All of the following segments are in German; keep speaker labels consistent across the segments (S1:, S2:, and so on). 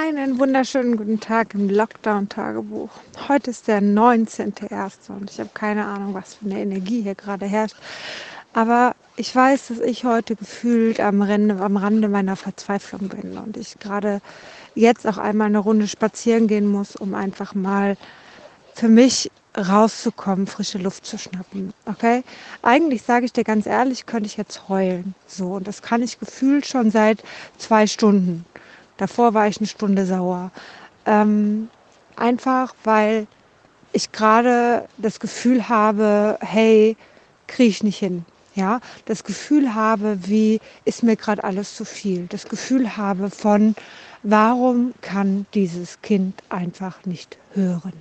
S1: Einen wunderschönen guten Tag im Lockdown-Tagebuch. Heute ist der 19.01. und ich habe keine Ahnung, was für eine Energie hier gerade herrscht. Aber ich weiß, dass ich heute gefühlt am, Rande, am Rande meiner Verzweiflung bin und ich gerade jetzt auch einmal eine Runde spazieren gehen muss, um einfach mal für mich rauszukommen, frische Luft zu schnappen. Okay? Eigentlich sage ich dir ganz ehrlich, könnte ich jetzt heulen. So, und das kann ich gefühlt schon seit zwei Stunden. Davor war ich eine Stunde sauer. Ähm, einfach weil ich gerade das Gefühl habe, hey, kriege ich nicht hin. Ja, das Gefühl habe, wie ist mir gerade alles zu viel. Das Gefühl habe von, warum kann dieses Kind einfach nicht hören?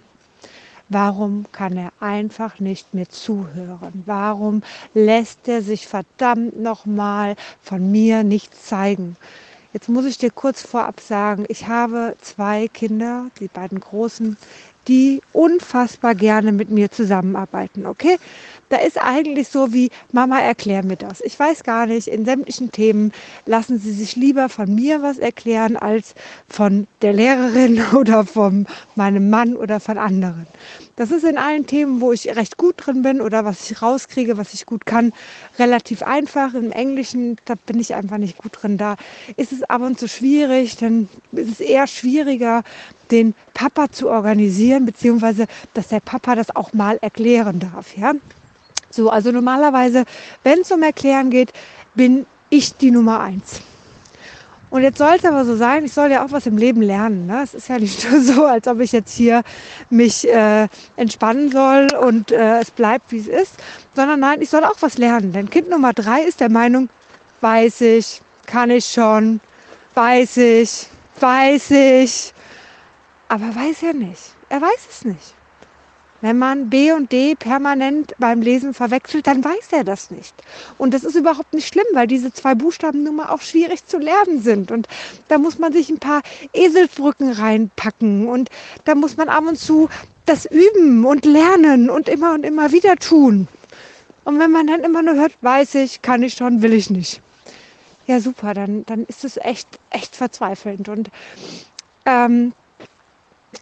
S1: Warum kann er einfach nicht mehr zuhören? Warum lässt er sich verdammt nochmal von mir nichts zeigen? Jetzt muss ich dir kurz vorab sagen, ich habe zwei Kinder, die beiden Großen, die unfassbar gerne mit mir zusammenarbeiten, okay? Da ist eigentlich so wie, Mama, erklär mir das. Ich weiß gar nicht, in sämtlichen Themen lassen sie sich lieber von mir was erklären als von der Lehrerin oder von meinem Mann oder von anderen. Das ist in allen Themen, wo ich recht gut drin bin oder was ich rauskriege, was ich gut kann, relativ einfach. Im Englischen, da bin ich einfach nicht gut drin. Da ist es ab und zu schwierig, dann ist es eher schwieriger, den Papa zu organisieren, beziehungsweise dass der Papa das auch mal erklären darf. Ja? So, also normalerweise, wenn es um Erklären geht, bin ich die Nummer eins. Und jetzt soll es aber so sein, ich soll ja auch was im Leben lernen. Ne? Es ist ja nicht nur so, als ob ich jetzt hier mich äh, entspannen soll und äh, es bleibt, wie es ist, sondern nein, ich soll auch was lernen. Denn Kind Nummer drei ist der Meinung, weiß ich, kann ich schon, weiß ich, weiß ich, aber weiß er nicht. Er weiß es nicht. Wenn man B und D permanent beim Lesen verwechselt, dann weiß er das nicht. Und das ist überhaupt nicht schlimm, weil diese zwei Buchstaben nun mal auch schwierig zu lernen sind. Und da muss man sich ein paar Eselsbrücken reinpacken. Und da muss man ab und zu das üben und lernen und immer und immer wieder tun. Und wenn man dann immer nur hört, weiß ich, kann ich schon, will ich nicht. Ja, super, dann, dann ist es echt, echt verzweifelnd. Und ähm,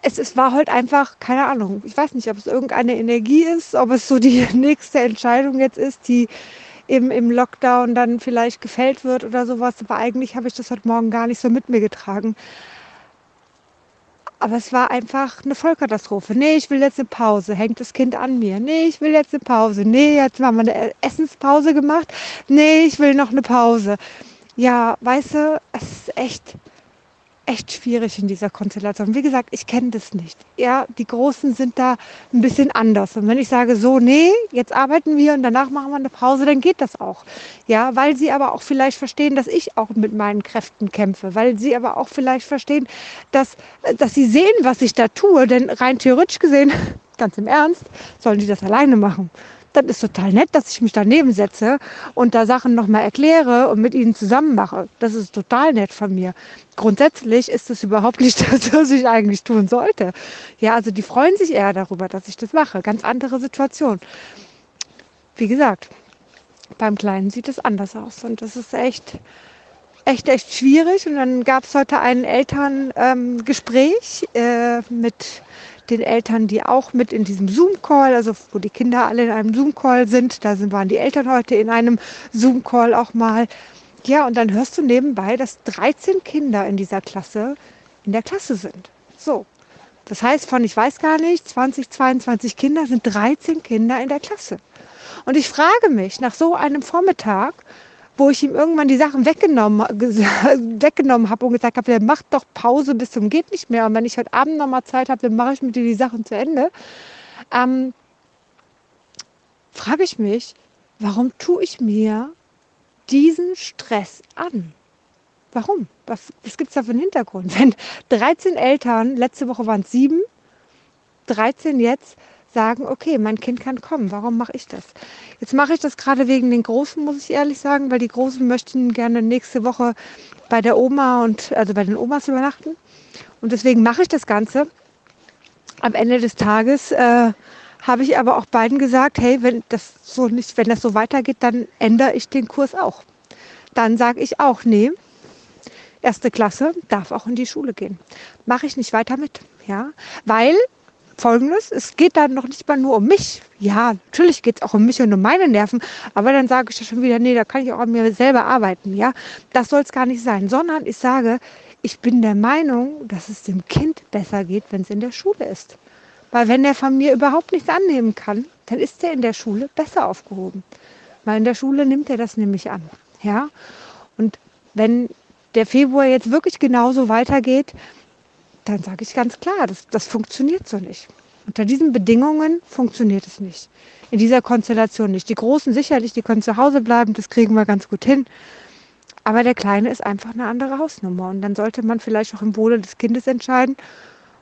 S1: es, es war halt einfach, keine Ahnung, ich weiß nicht, ob es irgendeine Energie ist, ob es so die nächste Entscheidung jetzt ist, die eben im Lockdown dann vielleicht gefällt wird oder sowas. Aber eigentlich habe ich das heute Morgen gar nicht so mit mir getragen. Aber es war einfach eine Vollkatastrophe. Nee, ich will jetzt eine Pause. Hängt das Kind an mir? Nee, ich will jetzt eine Pause. Nee, jetzt haben wir eine Essenspause gemacht. Nee, ich will noch eine Pause. Ja, weißt du, es ist echt echt schwierig in dieser Konstellation. Wie gesagt, ich kenne das nicht. Ja, die Großen sind da ein bisschen anders. Und wenn ich sage, so, nee, jetzt arbeiten wir und danach machen wir eine Pause, dann geht das auch. Ja, weil sie aber auch vielleicht verstehen, dass ich auch mit meinen Kräften kämpfe. Weil sie aber auch vielleicht verstehen, dass, dass sie sehen, was ich da tue. Denn rein theoretisch gesehen, ganz im Ernst, sollen die das alleine machen das ist total nett, dass ich mich daneben setze und da Sachen nochmal erkläre und mit ihnen zusammen mache. Das ist total nett von mir. Grundsätzlich ist das überhaupt nicht das, was ich eigentlich tun sollte. Ja, also die freuen sich eher darüber, dass ich das mache. Ganz andere Situation. Wie gesagt, beim Kleinen sieht es anders aus und das ist echt, echt, echt schwierig. Und dann gab es heute ein Elterngespräch äh, mit den Eltern, die auch mit in diesem Zoom-Call, also wo die Kinder alle in einem Zoom-Call sind, da sind, waren die Eltern heute in einem Zoom-Call auch mal. Ja, und dann hörst du nebenbei, dass 13 Kinder in dieser Klasse in der Klasse sind. So. Das heißt, von ich weiß gar nicht, 20, 22 Kinder sind 13 Kinder in der Klasse. Und ich frage mich nach so einem Vormittag, wo ich ihm irgendwann die Sachen weggenommen, weggenommen habe und gesagt habe, der macht doch Pause bis zum geht nicht mehr. Und wenn ich heute Abend noch mal Zeit habe, dann mache ich mit dir die Sachen zu Ende. Ähm, frage ich mich, warum tue ich mir diesen Stress an? Warum? Was, was gibt es da für einen Hintergrund? Wenn 13 Eltern, letzte Woche waren es sieben, 13 jetzt, sagen, okay, mein Kind kann kommen, warum mache ich das? Jetzt mache ich das gerade wegen den Großen, muss ich ehrlich sagen, weil die Großen möchten gerne nächste Woche bei der Oma und also bei den Omas übernachten. Und deswegen mache ich das Ganze. Am Ende des Tages äh, habe ich aber auch beiden gesagt, hey, wenn das so nicht, wenn das so weitergeht, dann ändere ich den Kurs auch. Dann sage ich auch, nee, erste Klasse darf auch in die Schule gehen. Mache ich nicht weiter mit, ja, weil Folgendes, es geht dann noch nicht mal nur um mich. Ja, natürlich geht es auch um mich und um meine Nerven, aber dann sage ich ja schon wieder, nee, da kann ich auch an mir selber arbeiten. Ja, das soll es gar nicht sein, sondern ich sage, ich bin der Meinung, dass es dem Kind besser geht, wenn es in der Schule ist. Weil wenn er von mir überhaupt nichts annehmen kann, dann ist er in der Schule besser aufgehoben. Weil in der Schule nimmt er das nämlich an. Ja? Und wenn der Februar jetzt wirklich genauso weitergeht, dann sage ich ganz klar, das, das funktioniert so nicht. Unter diesen Bedingungen funktioniert es nicht. In dieser Konstellation nicht. Die Großen sicherlich, die können zu Hause bleiben, das kriegen wir ganz gut hin. Aber der Kleine ist einfach eine andere Hausnummer. Und dann sollte man vielleicht auch im Wohle des Kindes entscheiden.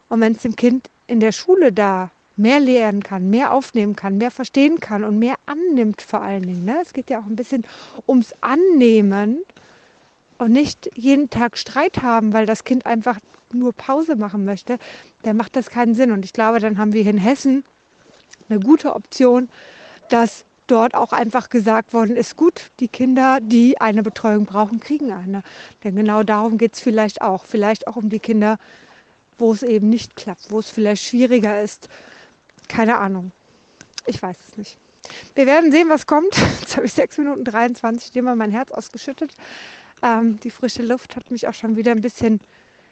S1: Und wenn es dem Kind in der Schule da mehr lernen kann, mehr aufnehmen kann, mehr verstehen kann und mehr annimmt vor allen Dingen. Ne? Es geht ja auch ein bisschen ums Annehmen und nicht jeden Tag Streit haben, weil das Kind einfach nur Pause machen möchte, dann macht das keinen Sinn. Und ich glaube, dann haben wir in Hessen eine gute Option, dass dort auch einfach gesagt worden ist, gut, die Kinder, die eine Betreuung brauchen, kriegen eine. Denn genau darum geht es vielleicht auch. Vielleicht auch um die Kinder, wo es eben nicht klappt, wo es vielleicht schwieriger ist. Keine Ahnung. Ich weiß es nicht. Wir werden sehen, was kommt. Jetzt habe ich 6 Minuten 23, dem mal mein Herz ausgeschüttet. Ähm, die frische Luft hat mich auch schon wieder ein bisschen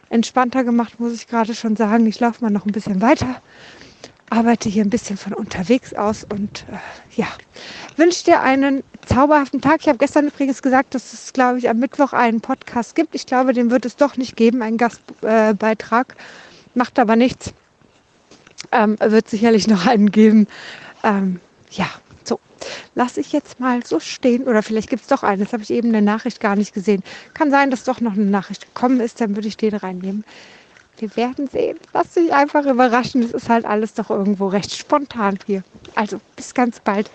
S1: entspannter gemacht, muss ich gerade schon sagen. Ich laufe mal noch ein bisschen weiter, arbeite hier ein bisschen von unterwegs aus und äh, ja, wünsche dir einen zauberhaften Tag. Ich habe gestern übrigens gesagt, dass es, glaube ich, am Mittwoch einen Podcast gibt. Ich glaube, den wird es doch nicht geben, einen Gastbeitrag. Äh, Macht aber nichts. Ähm, wird sicherlich noch einen geben. Ähm, ja, lasse ich jetzt mal so stehen. Oder vielleicht gibt es doch einen. Das habe ich eben in der Nachricht gar nicht gesehen. Kann sein, dass doch noch eine Nachricht gekommen ist. Dann würde ich den reinnehmen. Wir werden sehen. Lass dich einfach überraschen. Es ist halt alles doch irgendwo recht spontan hier. Also bis ganz bald.